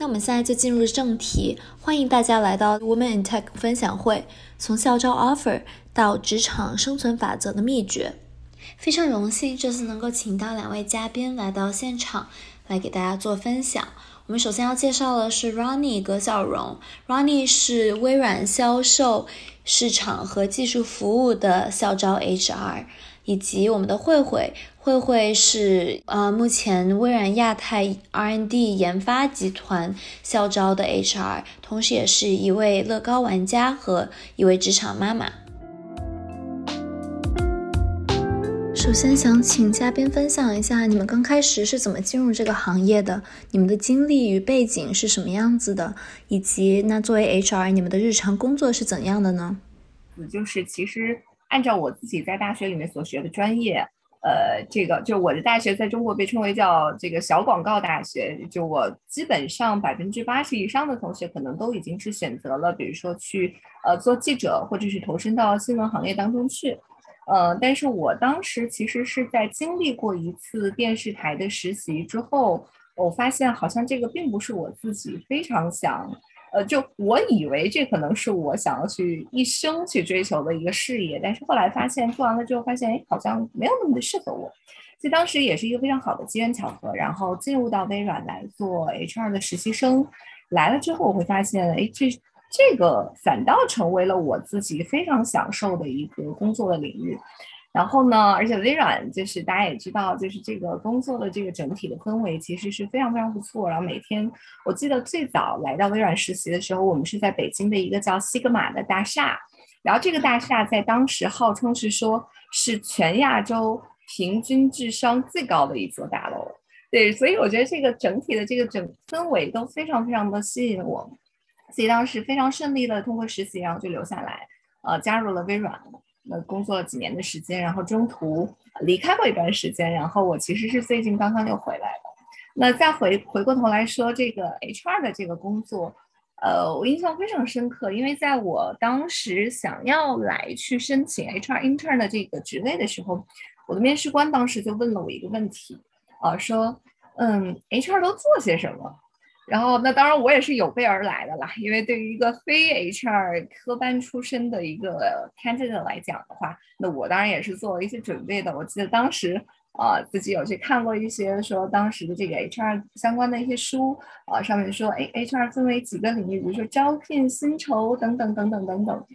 那我们现在就进入正题，欢迎大家来到 Women in Tech 分享会，从校招 offer 到职场生存法则的秘诀。非常荣幸这次能够请到两位嘉宾来到现场，来给大家做分享。我们首先要介绍的是 Ronnie 葛小荣，Ronnie 是微软销售。市场和技术服务的校招 HR，以及我们的慧慧，慧慧是呃目前微软亚太 R&D 研发集团校招的 HR，同时也是一位乐高玩家和一位职场妈妈。首先想请嘉宾分享一下你们刚开始是怎么进入这个行业的，你们的经历与背景是什么样子的，以及那作为 HR 你们的日常工作是怎样的呢？就是其实按照我自己在大学里面所学的专业，呃，这个就我的大学在中国被称为叫这个小广告大学，就我基本上百分之八十以上的同学可能都已经是选择了，比如说去呃做记者，或者是投身到新闻行业当中去。呃，但是我当时其实是在经历过一次电视台的实习之后，我发现好像这个并不是我自己非常想，呃，就我以为这可能是我想要去一生去追求的一个事业，但是后来发现做完了之后发现，哎，好像没有那么的适合我，所以当时也是一个非常好的机缘巧合，然后进入到微软来做 HR 的实习生，来了之后我会发现，哎，这。这个反倒成为了我自己非常享受的一个工作的领域，然后呢，而且微软就是大家也知道，就是这个工作的这个整体的氛围其实是非常非常不错。然后每天，我记得最早来到微软实习的时候，我们是在北京的一个叫西格玛的大厦，然后这个大厦在当时号称是说是全亚洲平均智商最高的一座大楼，对，所以我觉得这个整体的这个整氛围都非常非常的吸引我。所以当时非常顺利的通过实习，然后就留下来，呃，加入了微软，那工作了几年的时间，然后中途离开过一段时间，然后我其实是最近刚刚又回来的。那再回回过头来说这个 HR 的这个工作，呃，我印象非常深刻，因为在我当时想要来去申请 HR intern 的这个职位的时候，我的面试官当时就问了我一个问题，啊，说，嗯，HR 都做些什么？然后，那当然我也是有备而来的啦，因为对于一个非 HR 科班出身的一个 candidate 来讲的话，那我当然也是做了一些准备的。我记得当时啊，自己有去看过一些说当时的这个 HR 相关的一些书啊，上面说，哎，HR 分为几个领域，比如说招聘、薪酬等等等等等等，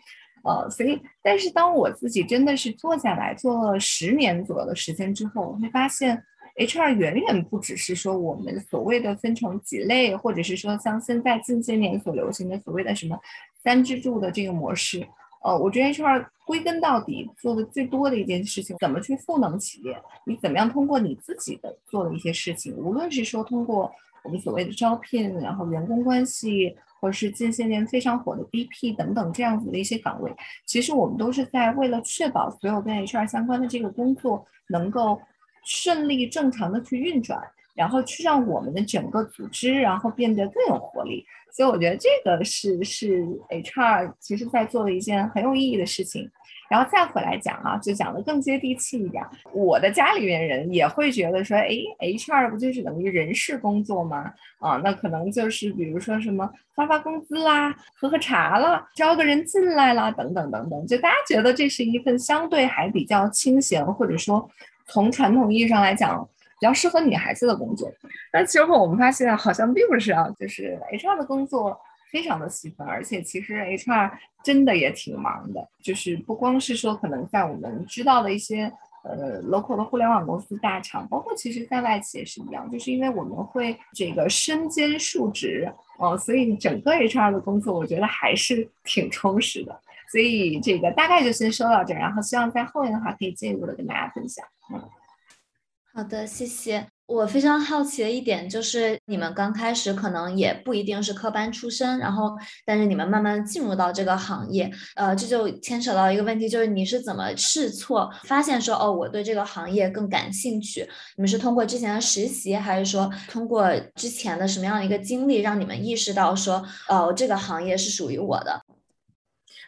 呃，所以，但是当我自己真的是坐下来做了十年左右的时间之后，我会发现。HR 远远不只是说我们所谓的分成几类，或者是说像现在近些年所流行的所谓的什么三支柱的这个模式。呃，我觉得 HR 归根到底做的最多的一件事情，怎么去赋能企业？你怎么样通过你自己的做的一些事情，无论是说通过我们所谓的招聘，然后员工关系，或者是近些年非常火的 BP 等等这样子的一些岗位，其实我们都是在为了确保所有跟 HR 相关的这个工作能够。顺利正常的去运转，然后去让我们的整个组织，然后变得更有活力。所以我觉得这个是是 HR 其实在做的一件很有意义的事情。然后再回来讲啊，就讲的更接地气一点。我的家里面人也会觉得说，哎，HR 不就是等于人事工作吗？啊，那可能就是比如说什么发发工资啦，喝喝茶啦，招个人进来啦，等等等等。就大家觉得这是一份相对还比较清闲，或者说。从传统意义上来讲，比较适合女孩子的工作，但其实我们发现好像并不是啊，就是 HR 的工作非常的细分，而且其实 HR 真的也挺忙的，就是不光是说可能在我们知道的一些呃 local 的互联网公司大厂，包括其实在外企也是一样，就是因为我们会这个身兼数职哦，所以整个 HR 的工作我觉得还是挺充实的。所以这个大概就先说到这儿，然后希望在后面的话可以进一步的跟大家分享。好的，谢谢。我非常好奇的一点就是，你们刚开始可能也不一定是科班出身，然后但是你们慢慢进入到这个行业，呃，这就牵扯到一个问题，就是你是怎么试错，发现说哦，我对这个行业更感兴趣？你们是通过之前的实习，还是说通过之前的什么样的一个经历，让你们意识到说，哦，这个行业是属于我的？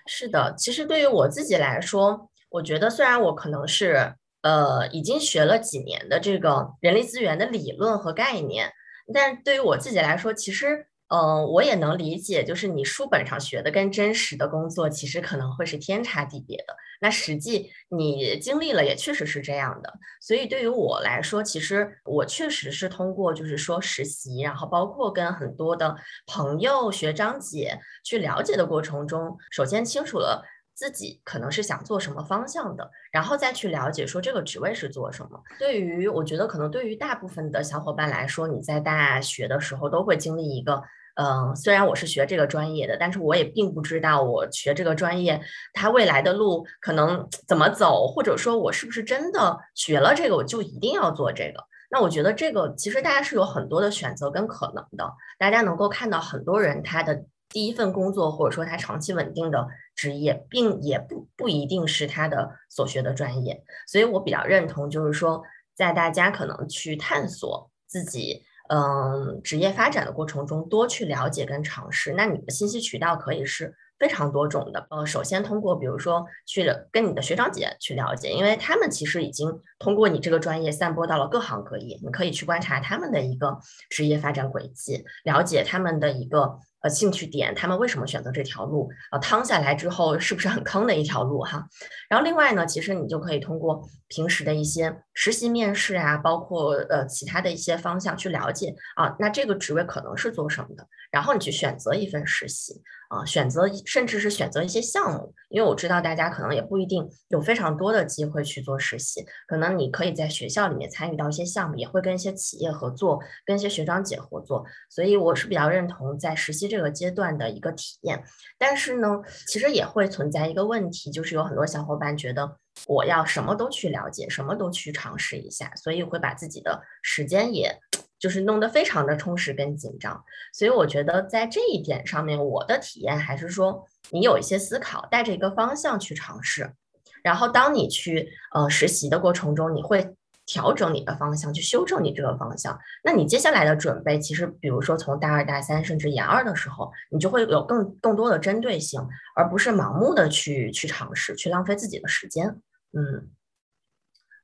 是的，其实对于我自己来说，我觉得虽然我可能是。呃，已经学了几年的这个人力资源的理论和概念，但是对于我自己来说，其实，嗯，我也能理解，就是你书本上学的跟真实的工作，其实可能会是天差地别的。那实际你经历了，也确实是这样的。所以对于我来说，其实我确实是通过就是说实习，然后包括跟很多的朋友、学长姐去了解的过程中，首先清楚了。自己可能是想做什么方向的，然后再去了解说这个职位是做什么。对于我觉得可能对于大部分的小伙伴来说，你在大学的时候都会经历一个，嗯，虽然我是学这个专业的，但是我也并不知道我学这个专业它未来的路可能怎么走，或者说我是不是真的学了这个我就一定要做这个。那我觉得这个其实大家是有很多的选择跟可能的，大家能够看到很多人他的。第一份工作，或者说他长期稳定的职业，并也不不一定是他的所学的专业，所以我比较认同，就是说，在大家可能去探索自己嗯职业发展的过程中，多去了解跟尝试。那你的信息渠道可以是。非常多种的，呃，首先通过比如说去跟你的学长姐去了解，因为他们其实已经通过你这个专业散播到了各行各业，你可以去观察他们的一个职业发展轨迹，了解他们的一个呃兴趣点，他们为什么选择这条路，呃，趟下来之后是不是很坑的一条路哈。然后另外呢，其实你就可以通过平时的一些实习面试啊，包括呃其他的一些方向去了解啊，那这个职位可能是做什么的，然后你去选择一份实习。啊，选择甚至是选择一些项目，因为我知道大家可能也不一定有非常多的机会去做实习，可能你可以在学校里面参与到一些项目，也会跟一些企业合作，跟一些学长姐合作，所以我是比较认同在实习这个阶段的一个体验。但是呢，其实也会存在一个问题，就是有很多小伙伴觉得我要什么都去了解，什么都去尝试一下，所以会把自己的时间也。就是弄得非常的充实跟紧张，所以我觉得在这一点上面，我的体验还是说，你有一些思考，带着一个方向去尝试，然后当你去呃实习的过程中，你会调整你的方向，去修正你这个方向。那你接下来的准备，其实比如说从大二、大三，甚至研二的时候，你就会有更更多的针对性，而不是盲目的去去尝试，去浪费自己的时间。嗯。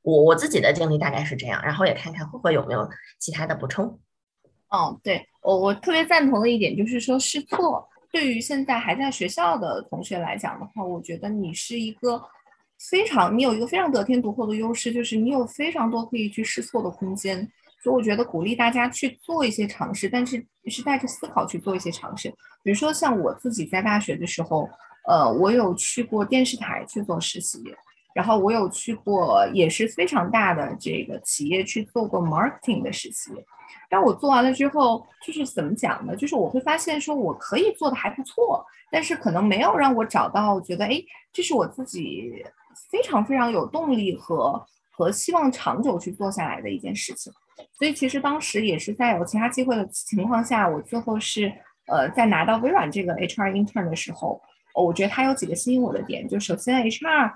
我我自己的经历大概是这样，然后也看看慧慧有没有其他的补充。哦，对我我特别赞同的一点就是说试错，对于现在还在学校的同学来讲的话，我觉得你是一个非常你有一个非常得天独厚的优势，就是你有非常多可以去试错的空间。所以我觉得鼓励大家去做一些尝试，但是是带着思考去做一些尝试。比如说像我自己在大学的时候，呃，我有去过电视台去做实习。然后我有去过也是非常大的这个企业去做过 marketing 的实习，但我做完了之后，就是怎么讲呢？就是我会发现说我可以做的还不错，但是可能没有让我找到觉得哎，这是我自己非常非常有动力和和希望长久去做下来的一件事情。所以其实当时也是在有其他机会的情况下，我最后是呃在拿到微软这个 HR intern 的时候，我觉得它有几个吸引我的点，就首先 HR。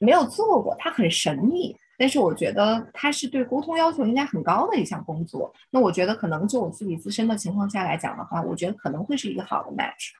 没有做过，它很神秘，但是我觉得它是对沟通要求应该很高的一项工作。那我觉得可能就我自己自身的情况下来讲的话，我觉得可能会是一个好的 match。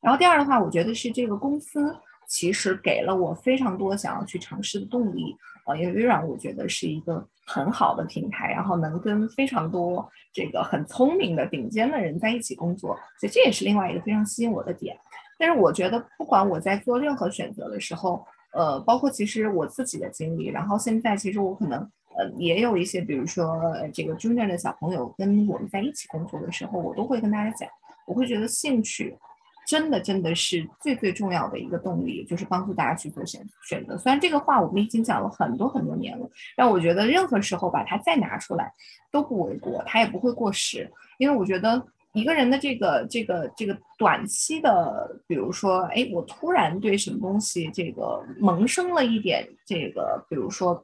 然后第二的话，我觉得是这个公司其实给了我非常多想要去尝试的动力。呃，因为微软我觉得是一个很好的平台，然后能跟非常多这个很聪明的顶尖的人在一起工作，所以这也是另外一个非常吸引我的点。但是我觉得不管我在做任何选择的时候，呃，包括其实我自己的经历，然后现在其实我可能呃也有一些，比如说这个 junior 的小朋友跟我们在一起工作的时候，我都会跟大家讲，我会觉得兴趣真的真的是最最重要的一个动力，就是帮助大家去做选选择。虽然这个话我们已经讲了很多很多年了，但我觉得任何时候把它再拿出来都不为过，它也不会过时，因为我觉得。一个人的这个这个这个短期的，比如说，哎，我突然对什么东西这个萌生了一点这个，比如说，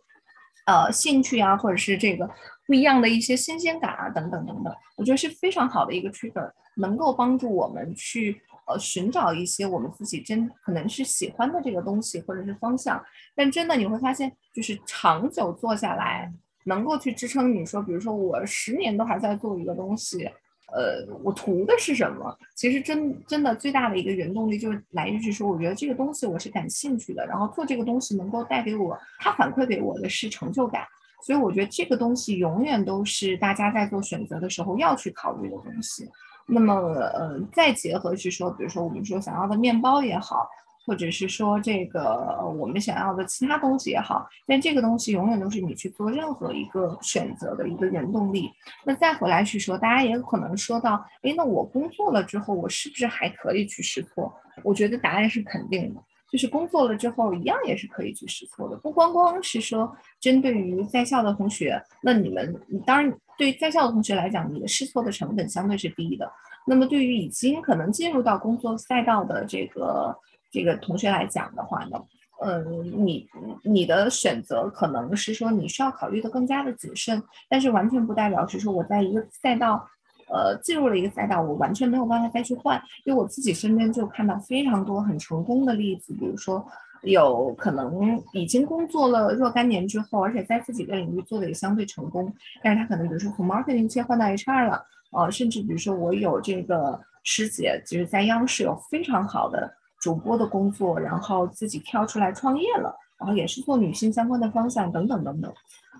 呃，兴趣啊，或者是这个不一样的一些新鲜感啊，等等等等，我觉得是非常好的一个 trigger，能够帮助我们去呃寻找一些我们自己真可能是喜欢的这个东西或者是方向。但真的你会发现，就是长久做下来，能够去支撑你说，比如说我十年都还在做一个东西。呃，我图的是什么？其实真真的最大的一个原动力就是来于说，我觉得这个东西我是感兴趣的，然后做这个东西能够带给我，它反馈给我的是成就感。所以我觉得这个东西永远都是大家在做选择的时候要去考虑的东西。那么，呃，再结合去说，比如说我们说想要的面包也好。或者是说这个我们想要的其他东西也好，但这个东西永远都是你去做任何一个选择的一个原动力。那再回来去说，大家也有可能说到，哎，那我工作了之后，我是不是还可以去试错？我觉得答案是肯定的，就是工作了之后一样也是可以去试错的。不光光是说针对于在校的同学，那你们当然对在校的同学来讲，你的试错的成本相对是低的。那么对于已经可能进入到工作赛道的这个。这个同学来讲的话呢，嗯，你你的选择可能是说你需要考虑的更加的谨慎，但是完全不代表是说我在一个赛道，呃，进入了一个赛道，我完全没有办法再去换。因为我自己身边就看到非常多很成功的例子，比如说有可能已经工作了若干年之后，而且在自己的领域做的也相对成功，但是他可能比如说从 marketing 切换到 HR 了，呃，甚至比如说我有这个师姐，就是在央视有非常好的。主播的工作，然后自己跳出来创业了，然后也是做女性相关的方向等等等等，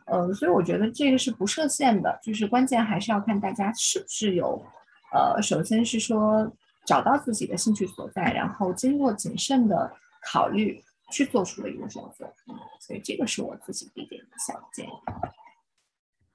呃，所以我觉得这个是不设限的，就是关键还是要看大家是不是有，呃，首先是说找到自己的兴趣所在，然后经过谨慎的考虑去做出的一个选择，所以这个是我自己的一点小建议。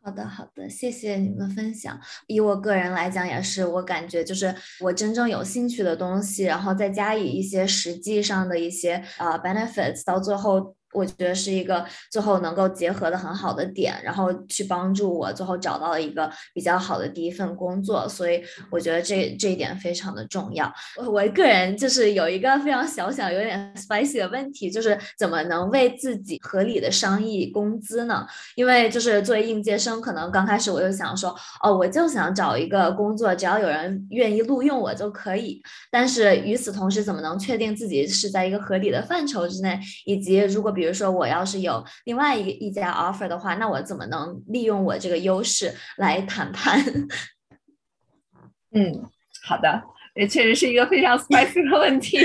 好的，好的，谢谢你们分享。以我个人来讲，也是我感觉就是我真正有兴趣的东西，然后再加以一些实际上的一些呃 benefits，到最后。我觉得是一个最后能够结合的很好的点，然后去帮助我最后找到了一个比较好的第一份工作，所以我觉得这这一点非常的重要。我我个人就是有一个非常小小有点 spicy 的问题，就是怎么能为自己合理的商议工资呢？因为就是作为应届生，可能刚开始我就想说，哦，我就想找一个工作，只要有人愿意录用我就可以。但是与此同时，怎么能确定自己是在一个合理的范畴之内，以及如果比如说，我要是有另外一个一家 offer 的话，那我怎么能利用我这个优势来谈判？嗯，好的，也确实是一个非常 spicy 的问题。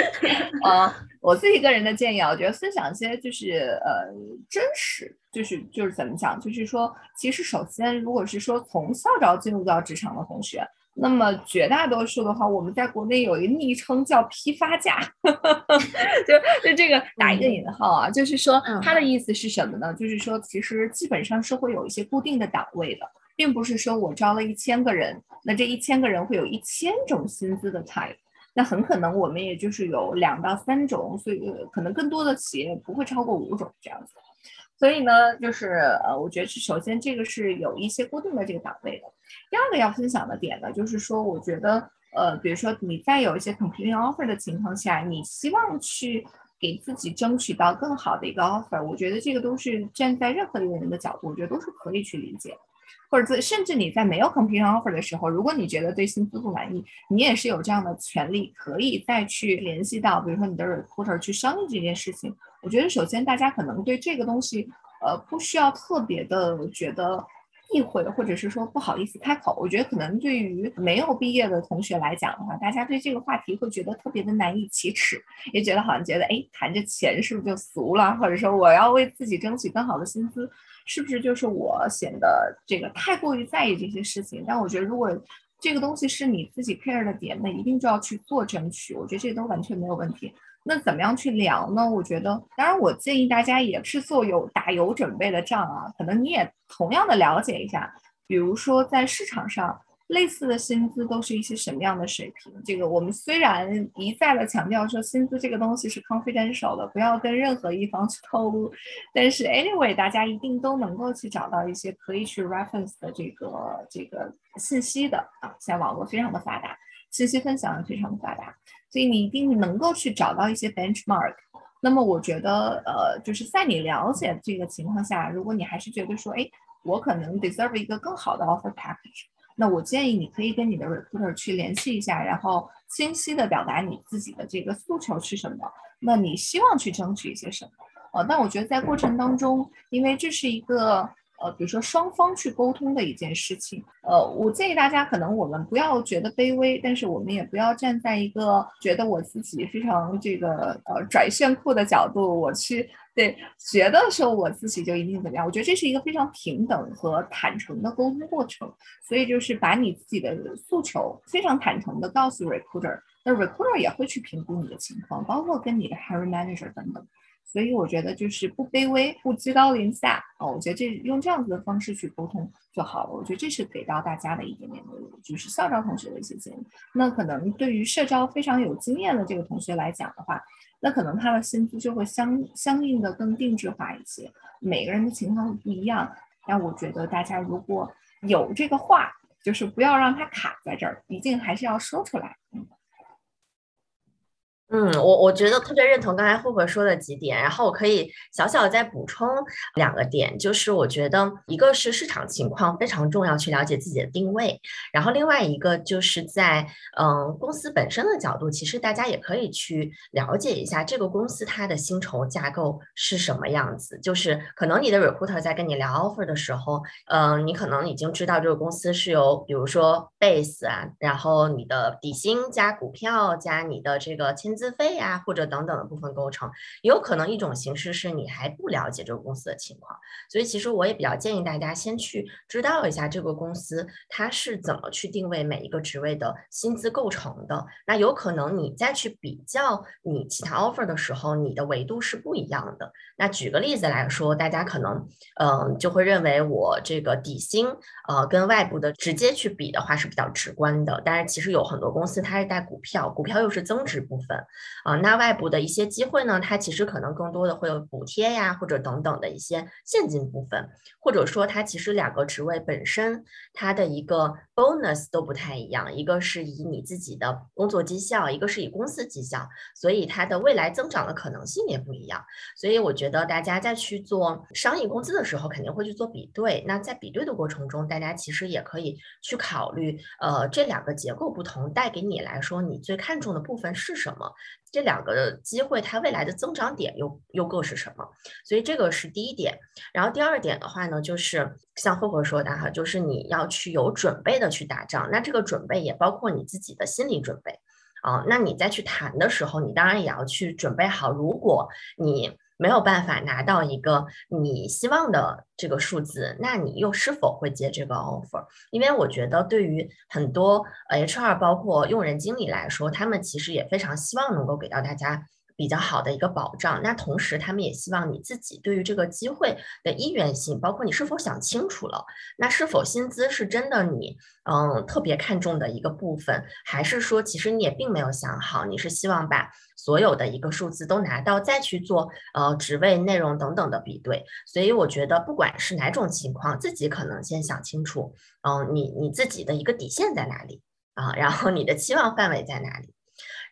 啊，我自己个人的建议啊，我觉得分享一些就是呃真实，就是就是怎么讲，就是说，其实首先，如果是说从校招进入到职场的同学。那么绝大多数的话，我们在国内有一个昵称叫“批发价”，就就这个打一个引号啊，就是说它的意思是什么呢？就是说其实基本上是会有一些固定的档位的，并不是说我招了一千个人，那这一千个人会有一千种薪资的 type，那很可能我们也就是有两到三种，所以可能更多的企业不会超过五种这样子。所以呢，就是呃，我觉得是首先这个是有一些固定的这个岗位的。第二个要分享的点呢，就是说，我觉得呃，比如说你在有一些 competing offer 的情况下，你希望去给自己争取到更好的一个 offer，我觉得这个都是站在任何一个人的角度，我觉得都是可以去理解。或者甚至你在没有 competing offer 的时候，如果你觉得对薪资不满意，你也是有这样的权利，可以再去联系到，比如说你的 recruiter 去商议这件事情。我觉得首先大家可能对这个东西，呃，不需要特别的觉得避讳，或者是说不好意思开口。我觉得可能对于没有毕业的同学来讲的话，大家对这个话题会觉得特别的难以启齿，也觉得好像觉得，哎，谈着钱是不是就俗了？或者说我要为自己争取更好的薪资，是不是就是我显得这个太过于在意这些事情？但我觉得如果这个东西是你自己 care 的点，那一定就要去做争取。我觉得这都完全没有问题。那怎么样去聊呢？我觉得，当然，我建议大家也是做有打有准备的仗啊。可能你也同样的了解一下，比如说在市场上类似的薪资都是一些什么样的水平。这个我们虽然一再的强调说薪资这个东西是 confidential 的，不要跟任何一方去透露，但是 anyway，大家一定都能够去找到一些可以去 reference 的这个这个信息的啊。现在网络非常的发达，信息分享也非常的发达。所以你一定能够去找到一些 benchmark。那么我觉得，呃，就是在你了解这个情况下，如果你还是觉得说，哎，我可能 deserve 一个更好的 offer package。那我建议你可以跟你的 recruiter 去联系一下，然后清晰的表达你自己的这个诉求是什么，那你希望去争取一些什么？呃，但我觉得在过程当中，因为这是一个。呃，比如说双方去沟通的一件事情，呃，我建议大家可能我们不要觉得卑微，但是我们也不要站在一个觉得我自己非常这个呃拽炫酷的角度，我去对觉得说我自己就一定怎么样。我觉得这是一个非常平等和坦诚的沟通过程，所以就是把你自己的诉求非常坦诚的告诉 recruiter，那 recruiter 也会去评估你的情况，包括跟你的 hiring manager 等等。所以我觉得就是不卑微，不居高临下哦。我觉得这用这样子的方式去沟通就好了。我觉得这是给到大家的一点点的，就是校招同学的一些建议。那可能对于社招非常有经验的这个同学来讲的话，那可能他的薪资就会相相应的更定制化一些。每个人的情况不一样，但我觉得大家如果有这个话，就是不要让它卡在这儿，毕竟还是要说出来。嗯，我我觉得特别认同刚才慧慧说的几点，然后我可以小小再补充两个点，就是我觉得一个是市场情况非常重要，去了解自己的定位，然后另外一个就是在嗯公司本身的角度，其实大家也可以去了解一下这个公司它的薪酬架构是什么样子，就是可能你的 recruiter 在跟你聊 offer 的时候，嗯，你可能已经知道这个公司是由比如说 base 啊，然后你的底薪加股票加你的这个签字。资费呀，或者等等的部分构成，也有可能一种形式是你还不了解这个公司的情况，所以其实我也比较建议大家先去知道一下这个公司它是怎么去定位每一个职位的薪资构成的。那有可能你再去比较你其他 offer 的时候，你的维度是不一样的。那举个例子来说，大家可能嗯就会认为我这个底薪呃跟外部的直接去比的话是比较直观的，但是其实有很多公司它是带股票，股票又是增值部分。啊，那外部的一些机会呢，它其实可能更多的会有补贴呀，或者等等的一些现金部分，或者说它其实两个职位本身它的一个 bonus 都不太一样，一个是以你自己的工作绩效，一个是以公司绩效，所以它的未来增长的可能性也不一样。所以我觉得大家在去做商业工资的时候，肯定会去做比对。那在比对的过程中，大家其实也可以去考虑，呃，这两个结构不同，带给你来说，你最看重的部分是什么？这两个机会，它未来的增长点又又各是什么？所以这个是第一点。然后第二点的话呢，就是像慧慧说的哈，就是你要去有准备的去打仗。那这个准备也包括你自己的心理准备啊。那你再去谈的时候，你当然也要去准备好，如果你。没有办法拿到一个你希望的这个数字，那你又是否会接这个 offer？因为我觉得对于很多 HR 包括用人经理来说，他们其实也非常希望能够给到大家。比较好的一个保障，那同时他们也希望你自己对于这个机会的意愿性，包括你是否想清楚了，那是否薪资是真的你嗯特别看重的一个部分，还是说其实你也并没有想好，你是希望把所有的一个数字都拿到再去做呃职位内容等等的比对，所以我觉得不管是哪种情况，自己可能先想清楚，嗯你你自己的一个底线在哪里啊，然后你的期望范围在哪里。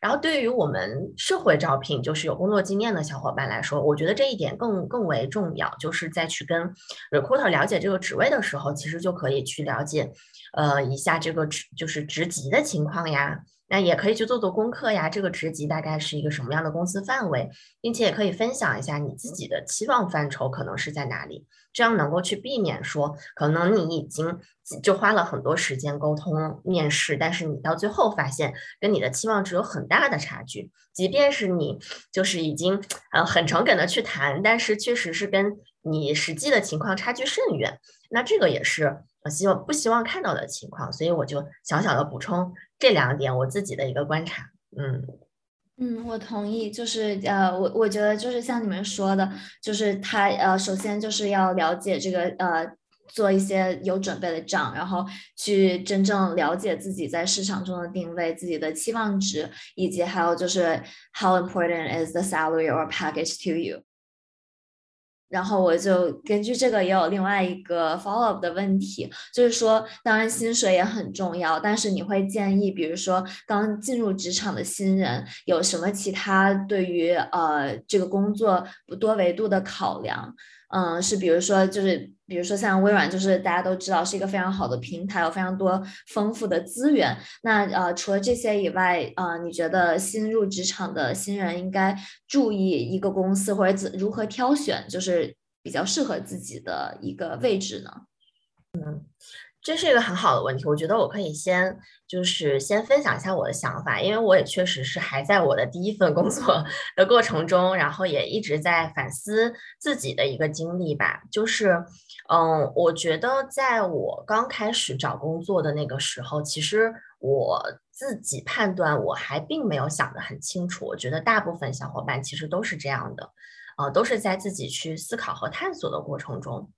然后对于我们社会招聘，就是有工作经验的小伙伴来说，我觉得这一点更更为重要，就是在去跟 recruiter 了解这个职位的时候，其实就可以去了解，呃，一下这个职就是职级的情况呀。那也可以去做做功课呀，这个职级大概是一个什么样的公司范围，并且也可以分享一下你自己的期望范畴可能是在哪里，这样能够去避免说，可能你已经就花了很多时间沟通面试，但是你到最后发现跟你的期望值有很大的差距，即便是你就是已经呃很诚恳的去谈，但是确实是跟你实际的情况差距甚远，那这个也是我希望不希望看到的情况，所以我就小小的补充。这两点我自己的一个观察，嗯嗯，我同意，就是呃，我我觉得就是像你们说的，就是他呃，首先就是要了解这个呃，做一些有准备的账，然后去真正了解自己在市场中的定位、自己的期望值，以及还有就是 how important is the salary or package to you。然后我就根据这个也有另外一个 follow 的问题，就是说，当然薪水也很重要，但是你会建议，比如说刚进入职场的新人有什么其他对于呃这个工作不多维度的考量？嗯，是比如说就是比如说像微软，就是大家都知道是一个非常好的平台，有非常多丰富的资源。那呃，除了这些以外，呃，你觉得新入职场的新人应该注意一个公司或者怎如何挑选，就是比较适合自己的一个位置呢？嗯。这是一个很好的问题，我觉得我可以先就是先分享一下我的想法，因为我也确实是还在我的第一份工作 的过程中，然后也一直在反思自己的一个经历吧。就是，嗯，我觉得在我刚开始找工作的那个时候，其实我自己判断我还并没有想得很清楚。我觉得大部分小伙伴其实都是这样的，呃，都是在自己去思考和探索的过程中。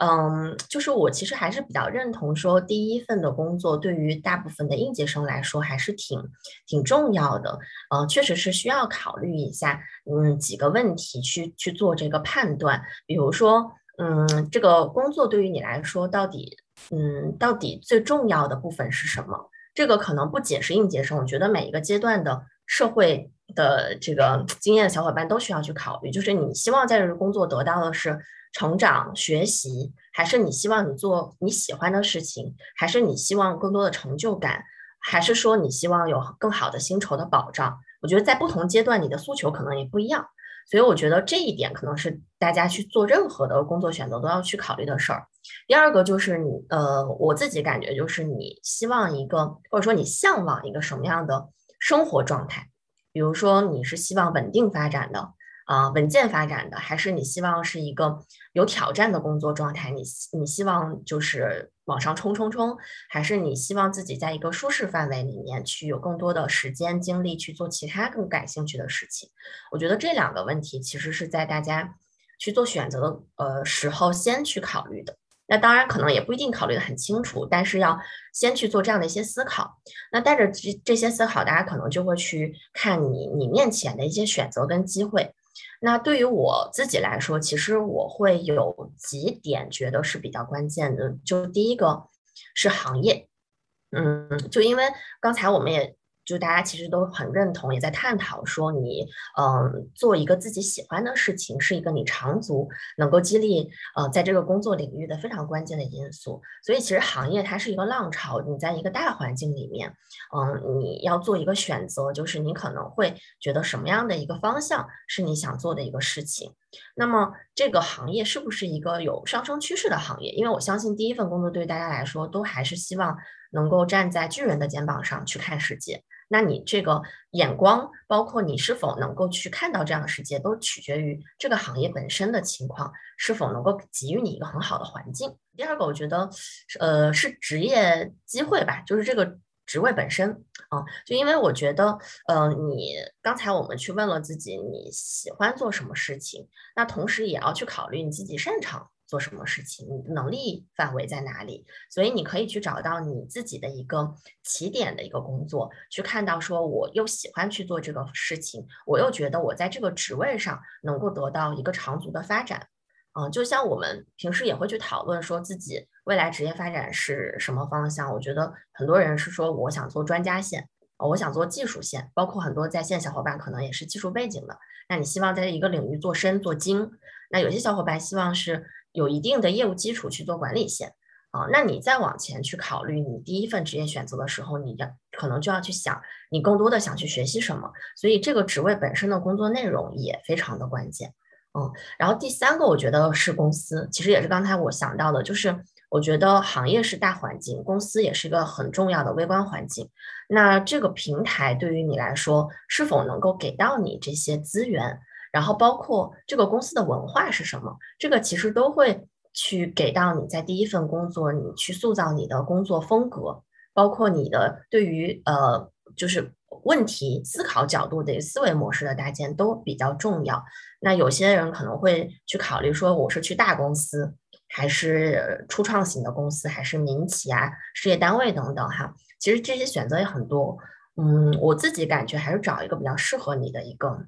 嗯，就是我其实还是比较认同说，第一份的工作对于大部分的应届生来说还是挺挺重要的。呃，确实是需要考虑一下，嗯，几个问题去去做这个判断。比如说，嗯，这个工作对于你来说到底，嗯，到底最重要的部分是什么？这个可能不仅是应届生，我觉得每一个阶段的社会的这个经验的小伙伴都需要去考虑。就是你希望在这个工作得到的是。成长、学习，还是你希望你做你喜欢的事情，还是你希望更多的成就感，还是说你希望有更好的薪酬的保障？我觉得在不同阶段，你的诉求可能也不一样。所以我觉得这一点可能是大家去做任何的工作选择都要去考虑的事儿。第二个就是你，呃，我自己感觉就是你希望一个，或者说你向往一个什么样的生活状态？比如说你是希望稳定发展的。啊，稳健发展的，还是你希望是一个有挑战的工作状态？你你希望就是往上冲冲冲，还是你希望自己在一个舒适范围里面去有更多的时间精力去做其他更感兴趣的事情？我觉得这两个问题其实是在大家去做选择的呃时候先去考虑的。那当然可能也不一定考虑的很清楚，但是要先去做这样的一些思考。那带着这这些思考，大家可能就会去看你你面前的一些选择跟机会。那对于我自己来说，其实我会有几点觉得是比较关键的。就第一个是行业，嗯，就因为刚才我们也。就大家其实都很认同，也在探讨说你，嗯，做一个自己喜欢的事情，是一个你长足能够激励，呃，在这个工作领域的非常关键的因素。所以其实行业它是一个浪潮，你在一个大环境里面，嗯，你要做一个选择，就是你可能会觉得什么样的一个方向是你想做的一个事情。那么这个行业是不是一个有上升趋势的行业？因为我相信第一份工作对于大家来说，都还是希望能够站在巨人的肩膀上去看世界。那你这个眼光，包括你是否能够去看到这样的世界，都取决于这个行业本身的情况，是否能够给予你一个很好的环境。第二个，我觉得，呃，是职业机会吧，就是这个职位本身啊，就因为我觉得，呃，你刚才我们去问了自己你喜欢做什么事情，那同时也要去考虑你自己擅长。做什么事情，你的能力范围在哪里？所以你可以去找到你自己的一个起点的一个工作，去看到说我又喜欢去做这个事情，我又觉得我在这个职位上能够得到一个长足的发展。嗯，就像我们平时也会去讨论说自己未来职业发展是什么方向。我觉得很多人是说我想做专家线，我想做技术线，包括很多在线小伙伴可能也是技术背景的。那你希望在一个领域做深做精？那有些小伙伴希望是。有一定的业务基础去做管理线。啊，那你再往前去考虑你第一份职业选择的时候，你要可能就要去想你更多的想去学习什么，所以这个职位本身的工作内容也非常的关键，嗯，然后第三个我觉得是公司，其实也是刚才我想到的，就是我觉得行业是大环境，公司也是一个很重要的微观环境，那这个平台对于你来说是否能够给到你这些资源？然后包括这个公司的文化是什么，这个其实都会去给到你在第一份工作，你去塑造你的工作风格，包括你的对于呃就是问题思考角度的思维模式的搭建都比较重要。那有些人可能会去考虑说，我是去大公司，还是初创型的公司，还是民企啊、事业单位等等哈。其实这些选择也很多，嗯，我自己感觉还是找一个比较适合你的一个。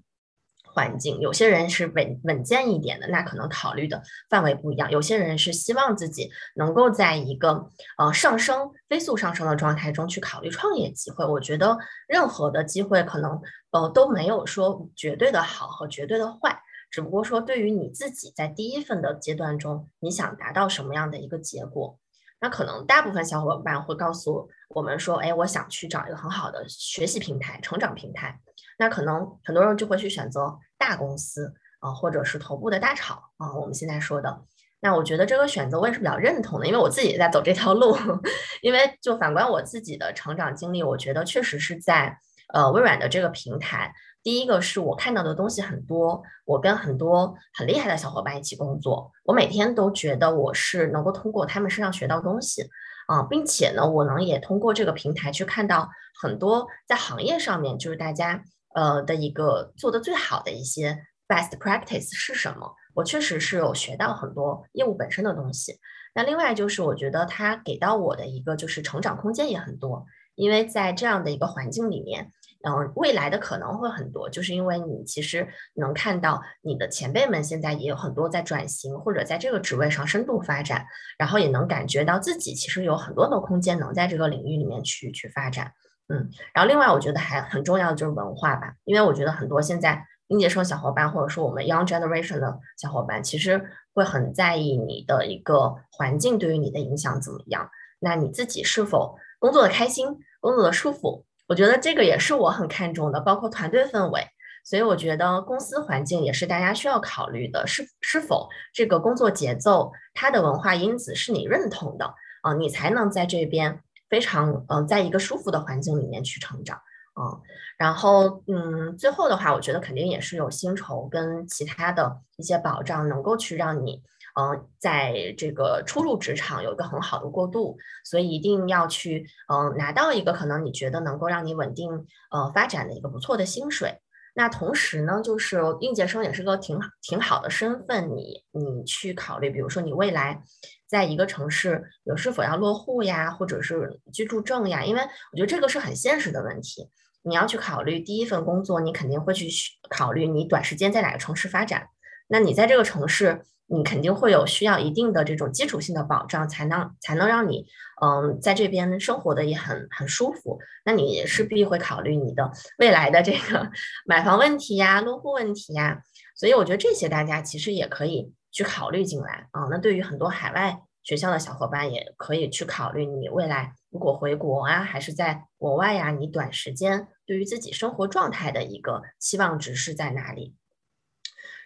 环境，有些人是稳稳健一点的，那可能考虑的范围不一样。有些人是希望自己能够在一个呃上升、飞速上升的状态中去考虑创业机会。我觉得任何的机会可能呃都没有说绝对的好和绝对的坏，只不过说对于你自己在第一份的阶段中，你想达到什么样的一个结果，那可能大部分小伙伴会告诉我们说，哎，我想去找一个很好的学习平台、成长平台。那可能很多人就会去选择大公司啊，或者是头部的大厂啊。我们现在说的，那我觉得这个选择我也是比较认同的，因为我自己也在走这条路。因为就反观我自己的成长经历，我觉得确实是在呃微软的这个平台。第一个是我看到的东西很多，我跟很多很厉害的小伙伴一起工作，我每天都觉得我是能够通过他们身上学到东西啊，并且呢，我能也通过这个平台去看到很多在行业上面就是大家。呃的一个做的最好的一些 best practice 是什么？我确实是有学到很多业务本身的东西。那另外就是我觉得它给到我的一个就是成长空间也很多，因为在这样的一个环境里面，嗯，未来的可能会很多，就是因为你其实能看到你的前辈们现在也有很多在转型或者在这个职位上深度发展，然后也能感觉到自己其实有很多的空间能在这个领域里面去去发展。嗯，然后另外我觉得还很重要的就是文化吧，因为我觉得很多现在应届生小伙伴或者说我们 young generation 的小伙伴，其实会很在意你的一个环境对于你的影响怎么样，那你自己是否工作的开心，工作的舒服？我觉得这个也是我很看重的，包括团队氛围。所以我觉得公司环境也是大家需要考虑的，是是否这个工作节奏它的文化因子是你认同的啊，你才能在这边。非常嗯，在一个舒服的环境里面去成长，嗯，然后嗯，最后的话，我觉得肯定也是有薪酬跟其他的一些保障，能够去让你嗯，在这个初入职场有一个很好的过渡，所以一定要去嗯拿到一个可能你觉得能够让你稳定呃发展的一个不错的薪水。那同时呢，就是应届生也是个挺挺好的身份，你你去考虑，比如说你未来。在一个城市有是否要落户呀，或者是居住证呀？因为我觉得这个是很现实的问题。你要去考虑第一份工作，你肯定会去考虑你短时间在哪个城市发展。那你在这个城市，你肯定会有需要一定的这种基础性的保障，才能才能让你嗯在这边生活的也很很舒服。那你势必会考虑你的未来的这个 买房问题呀、落户问题呀。所以我觉得这些大家其实也可以。去考虑进来啊，那对于很多海外学校的小伙伴也可以去考虑，你未来如果回国啊，还是在国外呀，你短时间对于自己生活状态的一个期望值是在哪里？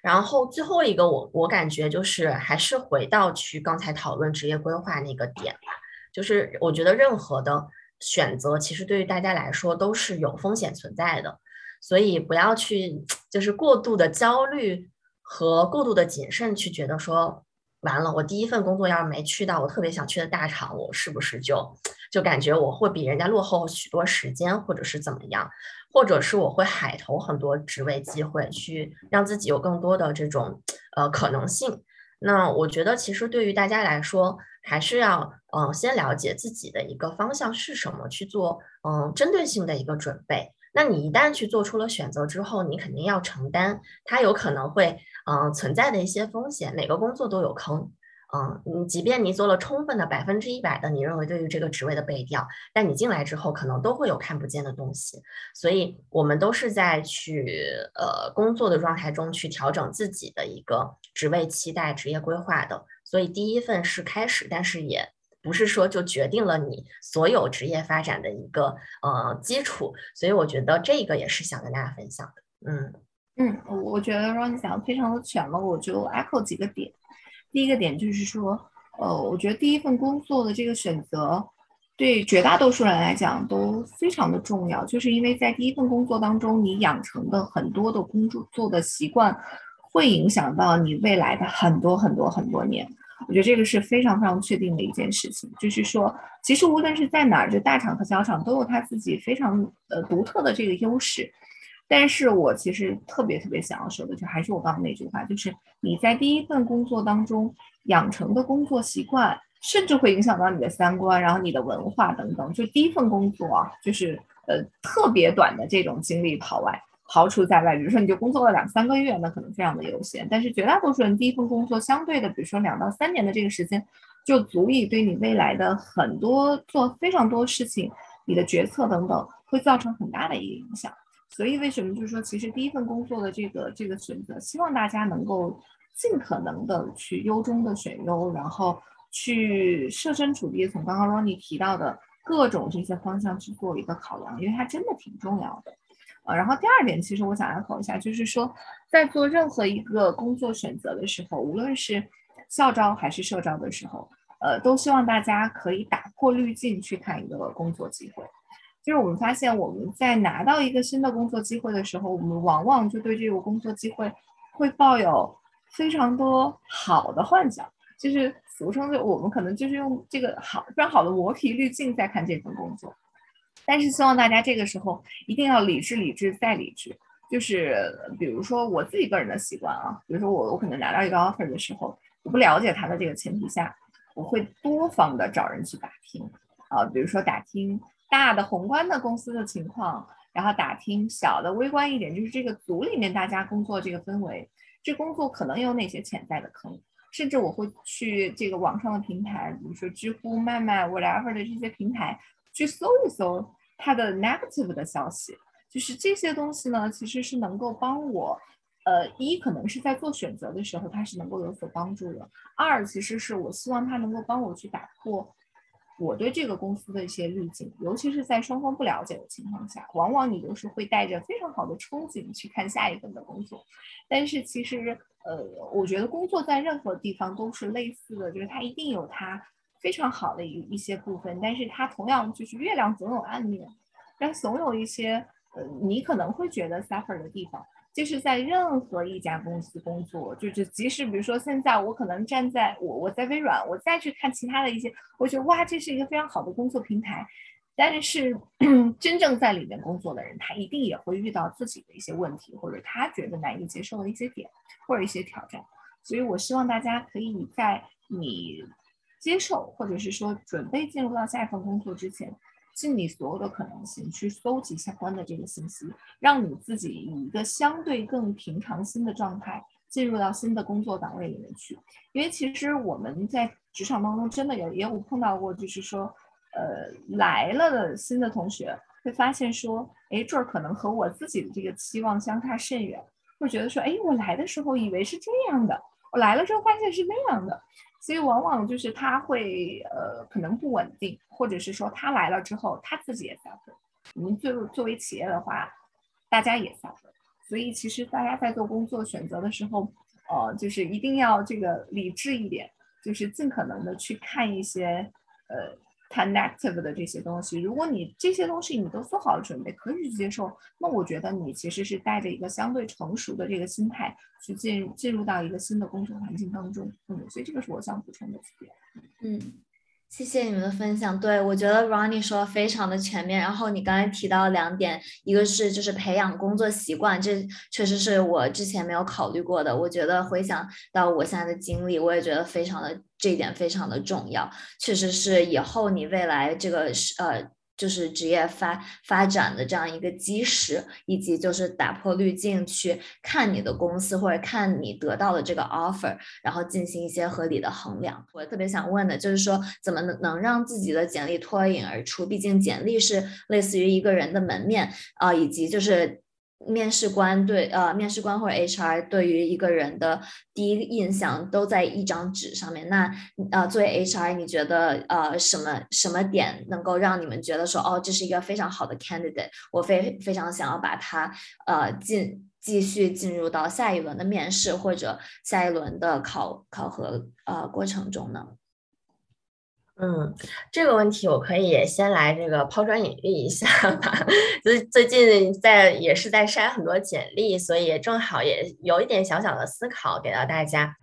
然后最后一个，我我感觉就是还是回到去刚才讨论职业规划那个点吧，就是我觉得任何的选择其实对于大家来说都是有风险存在的，所以不要去 就是过度的焦虑。和过度的谨慎去觉得说，完了，我第一份工作要是没去到我特别想去的大厂，我是不是就就感觉我会比人家落后许多时间，或者是怎么样，或者是我会海投很多职位机会，去让自己有更多的这种呃可能性。那我觉得其实对于大家来说，还是要嗯先了解自己的一个方向是什么，去做嗯针对性的一个准备。那你一旦去做出了选择之后，你肯定要承担它有可能会。嗯，存在的一些风险，每个工作都有坑。嗯，你即便你做了充分的百分之一百的，你认为对于这个职位的背调，但你进来之后，可能都会有看不见的东西。所以，我们都是在去呃工作的状态中去调整自己的一个职位期待、职业规划的。所以，第一份是开始，但是也不是说就决定了你所有职业发展的一个呃基础。所以，我觉得这个也是想跟大家分享的。嗯。嗯，我觉得让你讲的非常的全了，我就 echo 几个点。第一个点就是说，呃，我觉得第一份工作的这个选择，对绝大多数人来讲都非常的重要，就是因为在第一份工作当中，你养成的很多的工作做的习惯，会影响到你未来的很多很多很多年。我觉得这个是非常非常确定的一件事情，就是说，其实无论是在哪儿，就大厂和小厂都有它自己非常呃独特的这个优势。但是我其实特别特别想要说的，就还是我刚刚那句话，就是你在第一份工作当中养成的工作习惯，甚至会影响到你的三观，然后你的文化等等。就第一份工作啊，就是呃特别短的这种经历跑外刨除在外，比如说你就工作了两三个月，那可能非常的悠闲。但是绝大多数人第一份工作相对的，比如说两到三年的这个时间，就足以对你未来的很多做非常多事情，你的决策等等，会造成很大的一个影响。所以为什么就是说，其实第一份工作的这个这个选择，希望大家能够尽可能的去优中的选优，然后去设身处地从刚刚 Ronnie 提到的各种这些方向去做一个考量，因为它真的挺重要的。然后第二点，其实我想来口一下，就是说，在做任何一个工作选择的时候，无论是校招还是社招的时候，呃，都希望大家可以打破滤镜去看一个工作机会。就是我们发现，我们在拿到一个新的工作机会的时候，我们往往就对这个工作机会会抱有非常多好的幻想，就是俗称的，我们可能就是用这个好非常好的磨皮滤镜在看这份工作。但是希望大家这个时候一定要理智、理智再理智。就是比如说我自己个人的习惯啊，比如说我我可能拿到一个 offer 的时候，我不了解他的这个前提下，我会多方的找人去打听啊，比如说打听大的宏观的公司的情况，然后打听小的微观一点，就是这个组里面大家工作这个氛围，这工作可能有哪些潜在的坑，甚至我会去这个网上的平台，比如说知乎、麦麦、whatever 的这些平台。去搜一搜它的 negative 的消息，就是这些东西呢，其实是能够帮我，呃，一可能是在做选择的时候，它是能够有所帮助的；二，其实是我希望它能够帮我去打破我对这个公司的一些滤镜，尤其是在双方不了解的情况下，往往你都是会带着非常好的憧憬去看下一份的工作，但是其实，呃，我觉得工作在任何地方都是类似的，就是它一定有它。非常好的一一些部分，但是它同样就是月亮总有暗面，但总有一些呃你可能会觉得 suffer 的地方，就是在任何一家公司工作，就是即使比如说现在我可能站在我我在微软，我再去看其他的一些，我觉得哇这是一个非常好的工作平台，但是 真正在里面工作的人，他一定也会遇到自己的一些问题，或者他觉得难以接受的一些点，或者一些挑战，所以我希望大家可以在你。接受，或者是说准备进入到下一份工作之前，尽你所有的可能性去搜集相关的这个信息，让你自己以一个相对更平常心的状态进入到新的工作岗位里面去。因为其实我们在职场当中真的有也有碰到过，就是说，呃，来了的新的同学会发现说，哎，这儿可能和我自己的这个期望相差甚远，会觉得说，哎，我来的时候以为是这样的，我来了之后发现是那样的。所以往往就是他会呃可能不稳定，或者是说他来了之后他自己也 suffer。我们作作为企业的话，大家也 suffer。所以其实大家在做工作选择的时候，呃，就是一定要这个理智一点，就是尽可能的去看一些呃。Connective 的这些东西，如果你这些东西你都做好了准备，可以去接受，那我觉得你其实是带着一个相对成熟的这个心态去进入进入到一个新的工作环境当中。嗯，所以这个是我想补充的点。嗯。谢谢你们的分享，对我觉得 Ronnie 说的非常的全面。然后你刚才提到两点，一个是就是培养工作习惯，这确实是我之前没有考虑过的。我觉得回想到我现在的经历，我也觉得非常的这一点非常的重要，确实是以后你未来这个是呃。就是职业发发展的这样一个基石，以及就是打破滤镜去看你的公司或者看你得到的这个 offer，然后进行一些合理的衡量。我特别想问的就是说，怎么能能让自己的简历脱颖而出？毕竟简历是类似于一个人的门面啊，以及就是。面试官对呃，面试官或者 HR 对于一个人的第一印象都在一张纸上面。那呃，作为 HR，你觉得呃什么什么点能够让你们觉得说哦，这是一个非常好的 candidate，我非非常想要把他呃进继续进入到下一轮的面试或者下一轮的考考核呃过程中呢？嗯，这个问题我可以先来这个抛砖引玉一下吧。最最近在也是在筛很多简历，所以正好也有一点小小的思考给到大家。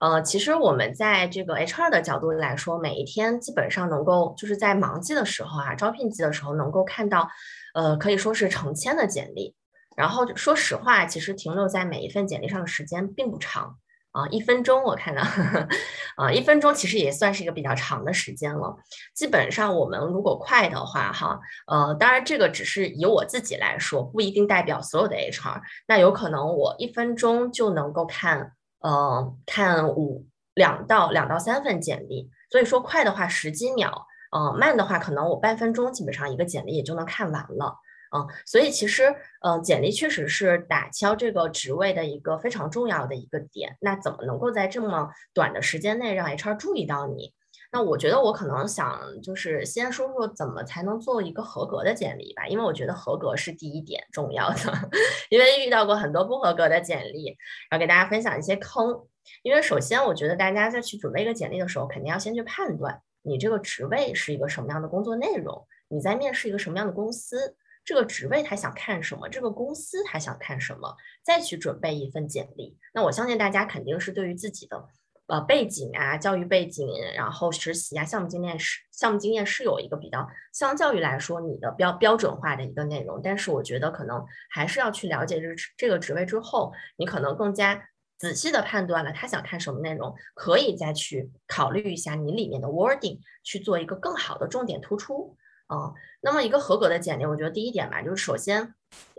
呃，其实我们在这个 HR 的角度来说，每一天基本上能够就是在忙季的时候啊，招聘季的时候能够看到，呃，可以说是成千的简历。然后说实话，其实停留在每一份简历上的时间并不长。啊，一分钟我看到，啊，一分钟其实也算是一个比较长的时间了。基本上我们如果快的话，哈，呃，当然这个只是以我自己来说，不一定代表所有的 HR。那有可能我一分钟就能够看，呃，看五两到两到三份简历。所以说快的话十几秒，呃，慢的话可能我半分钟基本上一个简历也就能看完了。嗯，所以其实，嗯，简历确实是打敲这个职位的一个非常重要的一个点。那怎么能够在这么短的时间内让 HR 注意到你？那我觉得我可能想就是先说说怎么才能做一个合格的简历吧，因为我觉得合格是第一点重要的。因为遇到过很多不合格的简历，然后给大家分享一些坑。因为首先，我觉得大家在去准备一个简历的时候，肯定要先去判断你这个职位是一个什么样的工作内容，你在面试一个什么样的公司。这个职位他想看什么？这个公司他想看什么？再去准备一份简历。那我相信大家肯定是对于自己的呃背景啊、教育背景，然后实习啊、项目经验是项目经验是有一个比较相较于来说你的标标准化的一个内容。但是我觉得可能还是要去了解这这个职位之后，你可能更加仔细的判断了他想看什么内容，可以再去考虑一下你里面的 wording 去做一个更好的重点突出。啊，那么一个合格的简历，我觉得第一点吧，就是首先，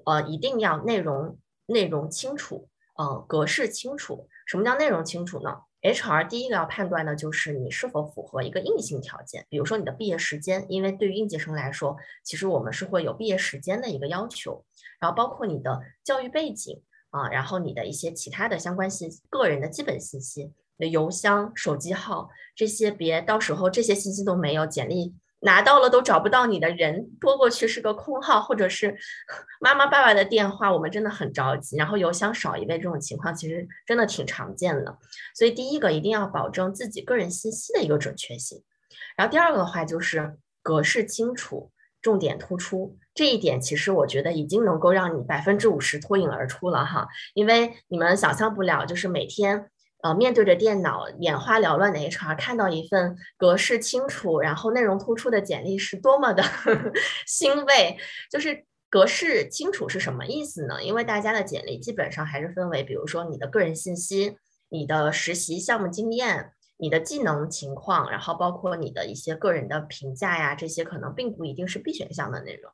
呃，一定要内容内容清楚，呃，格式清楚。什么叫内容清楚呢？HR 第一个要判断的就是你是否符合一个硬性条件，比如说你的毕业时间，因为对于应届生来说，其实我们是会有毕业时间的一个要求，然后包括你的教育背景啊，然后你的一些其他的相关信，个人的基本信息，你的邮箱、手机号这些，别到时候这些信息都没有，简历。拿到了都找不到你的人拨过去是个空号，或者是 妈妈爸爸的电话，我们真的很着急。然后邮箱少一位这种情况其实真的挺常见的。所以第一个一定要保证自己个人信息的一个准确性。然后第二个的话就是格式清楚，重点突出。这一点其实我觉得已经能够让你百分之五十脱颖而出了哈，因为你们想象不了，就是每天。呃，面对着电脑眼花缭乱的 HR，看到一份格式清楚、然后内容突出的简历，是多么的呵呵欣慰。就是格式清楚是什么意思呢？因为大家的简历基本上还是分为，比如说你的个人信息、你的实习项目经验、你的技能情况，然后包括你的一些个人的评价呀，这些可能并不一定是必选项的内容。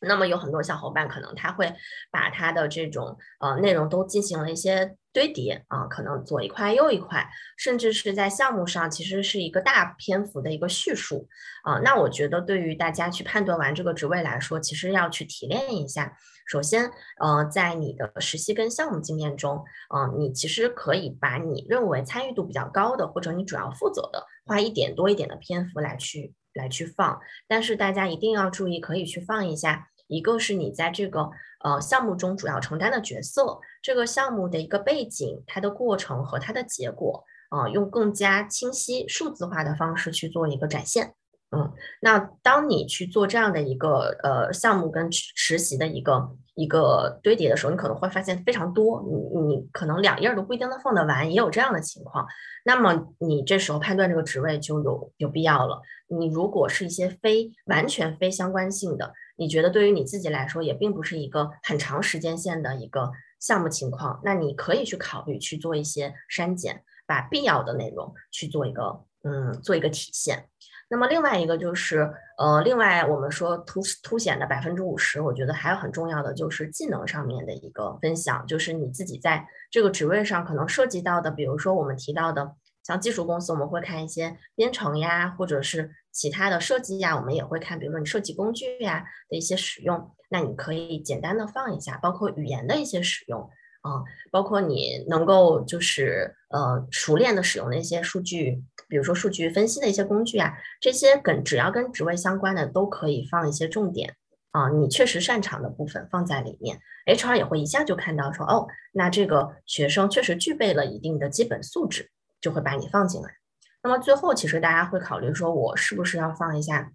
那么有很多小伙伴可能他会把他的这种呃内容都进行了一些堆叠啊，可能左一块右一块，甚至是在项目上其实是一个大篇幅的一个叙述啊。那我觉得对于大家去判断完这个职位来说，其实要去提炼一下。首先，呃，在你的实习跟项目经验中，嗯，你其实可以把你认为参与度比较高的，或者你主要负责的，花一点多一点的篇幅来去。来去放，但是大家一定要注意，可以去放一下。一个是你在这个呃项目中主要承担的角色，这个项目的一个背景、它的过程和它的结果，啊，用更加清晰数字化的方式去做一个展现。嗯，那当你去做这样的一个呃项目跟实习的一个一个堆叠的时候，你可能会发现非常多，你你可能两页都不一定能放得完，也有这样的情况。那么你这时候判断这个职位就有有必要了。你如果是一些非完全非相关性的，你觉得对于你自己来说也并不是一个很长时间线的一个项目情况，那你可以去考虑去做一些删减，把必要的内容去做一个嗯做一个体现。那么另外一个就是，呃，另外我们说凸凸显的百分之五十，我觉得还有很重要的就是技能上面的一个分享，就是你自己在这个职位上可能涉及到的，比如说我们提到的，像技术公司我们会看一些编程呀，或者是其他的设计呀，我们也会看，比如说你设计工具呀的一些使用，那你可以简单的放一下，包括语言的一些使用。啊，包括你能够就是呃熟练的使用那些数据，比如说数据分析的一些工具啊，这些跟只要跟职位相关的都可以放一些重点啊，你确实擅长的部分放在里面，HR 也会一下就看到说哦，那这个学生确实具备了一定的基本素质，就会把你放进来。那么最后其实大家会考虑说，我是不是要放一下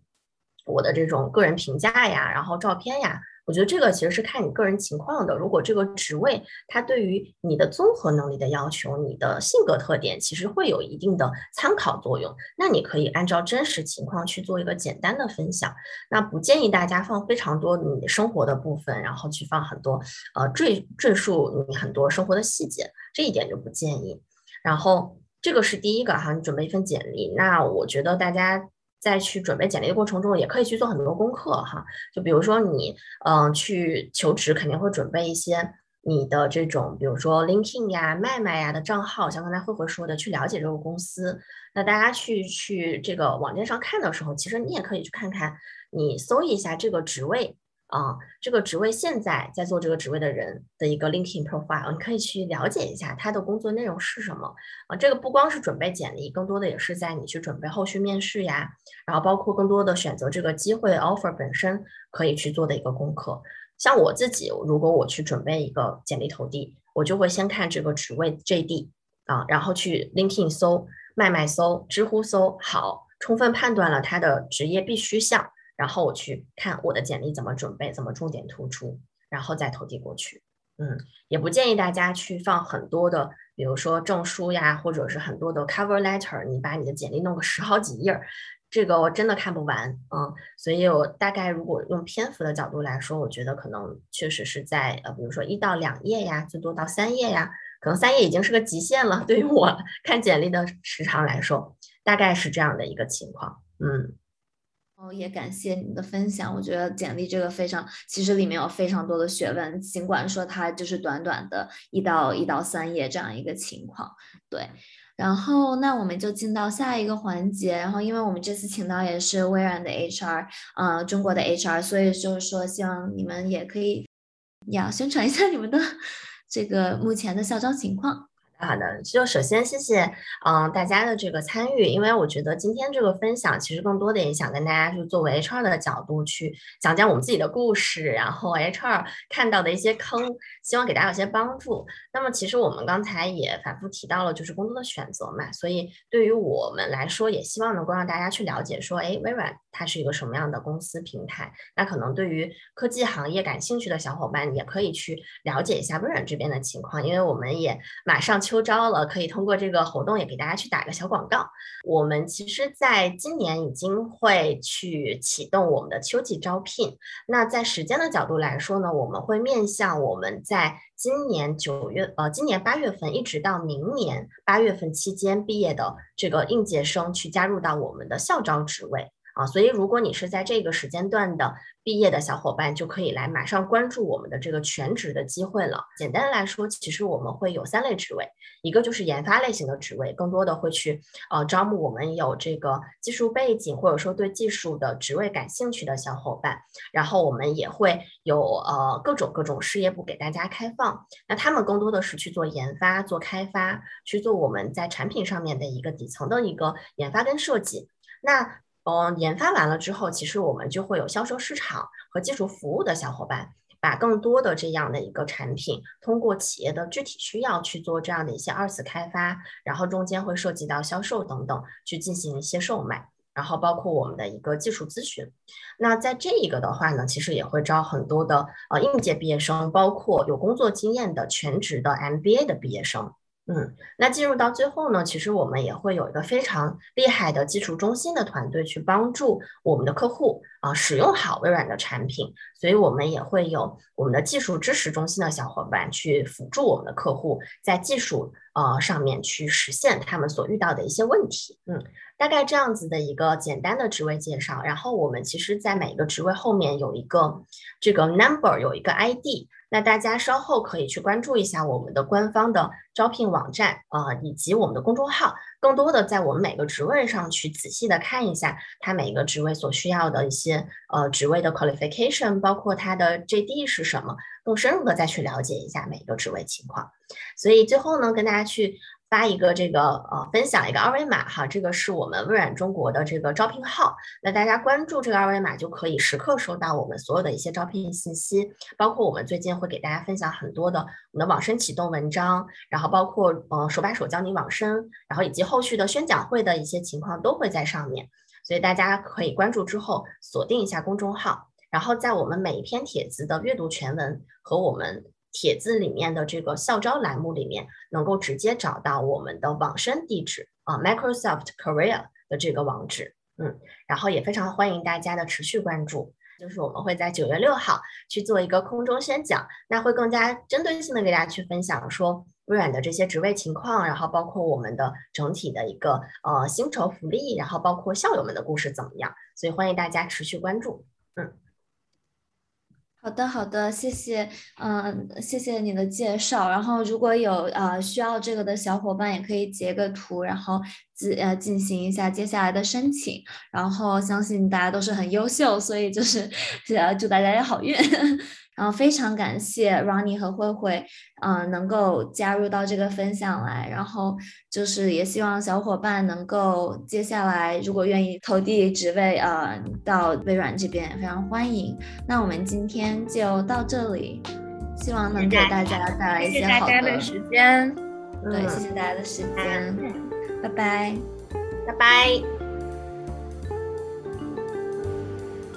我的这种个人评价呀，然后照片呀？我觉得这个其实是看你个人情况的。如果这个职位它对于你的综合能力的要求、你的性格特点，其实会有一定的参考作用，那你可以按照真实情况去做一个简单的分享。那不建议大家放非常多你生活的部分，然后去放很多呃赘赘述你很多生活的细节，这一点就不建议。然后这个是第一个哈，你准备一份简历。那我觉得大家。在去准备简历的过程中，也可以去做很多功课哈。就比如说你，嗯，去求职肯定会准备一些你的这种，比如说 LinkedIn 呀、麦麦呀的账号，像刚才慧慧说的，去了解这个公司。那大家去去这个网站上看的时候，其实你也可以去看看，你搜一下这个职位，啊，这个职位现在在做这个职位的人的一个 LinkedIn profile，你可以去了解一下他的工作内容是什么啊。这个不光是准备简历，更多的也是在你去准备后续面试呀，然后包括更多的选择这个机会 offer 本身可以去做的一个功课。像我自己，如果我去准备一个简历投递，我就会先看这个职位 JD 啊，然后去 LinkedIn 搜、卖卖搜、知乎搜，好，充分判断了他的职业必须项。然后我去看我的简历怎么准备，怎么重点突出，然后再投递过去。嗯，也不建议大家去放很多的，比如说证书呀，或者是很多的 cover letter，你把你的简历弄个十好几页，这个我真的看不完。嗯，所以我大概如果用篇幅的角度来说，我觉得可能确实是在呃，比如说一到两页呀，最多到三页呀，可能三页已经是个极限了。对于我看简历的时长来说，大概是这样的一个情况。嗯。也感谢你的分享，我觉得简历这个非常，其实里面有非常多的学问，尽管说它就是短短的一到一到三页这样一个情况，对。然后那我们就进到下一个环节，然后因为我们这次请到也是微软的 HR，呃，中国的 HR，所以就是说希望你们也可以要宣传一下你们的 这个目前的校招情况。好的，就首先谢谢，嗯，大家的这个参与，因为我觉得今天这个分享其实更多的也想跟大家就作为 HR 的角度去讲讲我们自己的故事，然后 HR 看到的一些坑，希望给大家有些帮助。那么其实我们刚才也反复提到了，就是工作的选择嘛，所以对于我们来说，也希望能够让大家去了解说，哎，微软它是一个什么样的公司平台？那可能对于科技行业感兴趣的小伙伴，也可以去了解一下微软这边的情况，因为我们也马上秋招了，可以通过这个活动也给大家去打个小广告。我们其实在今年已经会去启动我们的秋季招聘。那在时间的角度来说呢，我们会面向我们在今年九月呃，今年八月份一直到明年八月份期间毕业的这个应届生去加入到我们的校招职位。啊，所以如果你是在这个时间段的毕业的小伙伴，就可以来马上关注我们的这个全职的机会了。简单来说，其实我们会有三类职位，一个就是研发类型的职位，更多的会去呃招募我们有这个技术背景或者说对技术的职位感兴趣的小伙伴。然后我们也会有呃各种各种事业部给大家开放，那他们更多的是去做研发、做开发，去做我们在产品上面的一个底层的一个研发跟设计。那嗯，研发完了之后，其实我们就会有销售市场和技术服务的小伙伴，把更多的这样的一个产品，通过企业的具体需要去做这样的一些二次开发，然后中间会涉及到销售等等，去进行一些售卖，然后包括我们的一个技术咨询。那在这一个的话呢，其实也会招很多的呃应届毕业生，包括有工作经验的全职的 MBA 的毕业生。嗯，那进入到最后呢，其实我们也会有一个非常厉害的技术中心的团队去帮助我们的客户啊使用好微软的产品，所以我们也会有我们的技术支持中心的小伙伴去辅助我们的客户在技术呃上面去实现他们所遇到的一些问题。嗯，大概这样子的一个简单的职位介绍，然后我们其实在每一个职位后面有一个这个 number 有一个 ID。那大家稍后可以去关注一下我们的官方的招聘网站啊，以及我们的公众号，更多的在我们每个职位上去仔细的看一下，它每个职位所需要的一些呃职位的 qualification，包括它的 JD 是什么，更深入的再去了解一下每一个职位情况。所以最后呢，跟大家去。发一个这个呃，分享一个二维码哈，这个是我们微软中国的这个招聘号，那大家关注这个二维码就可以时刻收到我们所有的一些招聘信息，包括我们最近会给大家分享很多的我们的网申启动文章，然后包括呃手把手教你网申，然后以及后续的宣讲会的一些情况都会在上面，所以大家可以关注之后锁定一下公众号，然后在我们每一篇帖子的阅读全文和我们。帖子里面的这个校招栏目里面，能够直接找到我们的网申地址啊，Microsoft Korea 的这个网址，嗯，然后也非常欢迎大家的持续关注。就是我们会在九月六号去做一个空中宣讲，那会更加针对性的给大家去分享说微软的这些职位情况，然后包括我们的整体的一个呃薪酬福利，然后包括校友们的故事怎么样，所以欢迎大家持续关注，嗯。好的，好的，谢谢，嗯，谢谢你的介绍。然后如果有呃需要这个的小伙伴，也可以截个图，然后自呃进行一下接下来的申请。然后相信大家都是很优秀，所以就是呃祝大家有好运。然后非常感谢 Ronnie 和慧慧，嗯，能够加入到这个分享来。然后就是也希望小伙伴能够接下来如果愿意投递职位，呃，到微软这边非常欢迎。那我们今天就到这里，希望能给大家带来一些好的时间。对，谢谢大家的时间，拜拜，拜拜，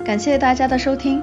感谢大家的收听。